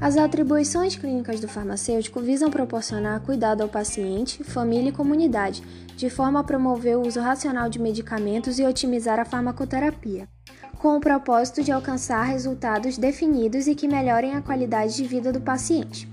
As atribuições clínicas do farmacêutico visam proporcionar cuidado ao paciente, família e comunidade, de forma a promover o uso racional de medicamentos e otimizar a farmacoterapia, com o propósito de alcançar resultados definidos e que melhorem a qualidade de vida do paciente.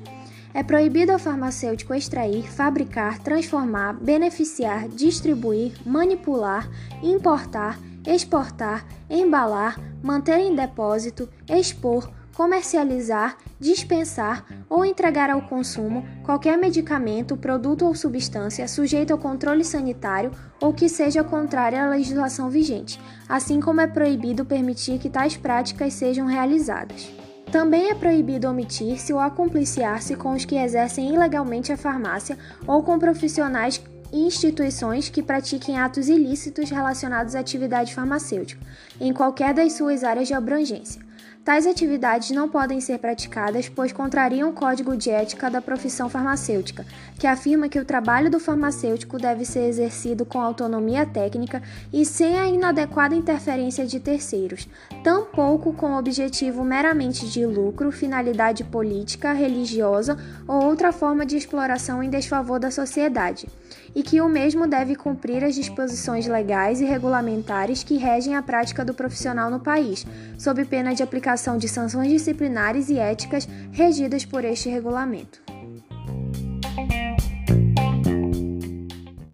É proibido ao farmacêutico extrair, fabricar, transformar, beneficiar, distribuir, manipular, importar, exportar, embalar, manter em depósito, expor, comercializar, dispensar ou entregar ao consumo qualquer medicamento, produto ou substância sujeito ao controle sanitário ou que seja contrária à legislação vigente, assim como é proibido permitir que tais práticas sejam realizadas. Também é proibido omitir-se ou acompliciar-se com os que exercem ilegalmente a farmácia ou com profissionais instituições que pratiquem atos ilícitos relacionados à atividade farmacêutica, em qualquer das suas áreas de abrangência. Tais atividades não podem ser praticadas, pois contrariam o código de ética da profissão farmacêutica, que afirma que o trabalho do farmacêutico deve ser exercido com autonomia técnica e sem a inadequada interferência de terceiros, tampouco com objetivo meramente de lucro, finalidade política, religiosa ou outra forma de exploração em desfavor da sociedade, e que o mesmo deve cumprir as disposições legais e regulamentares que regem a prática do profissional no país, sob pena de aplicação de sanções disciplinares e éticas regidas por este regulamento.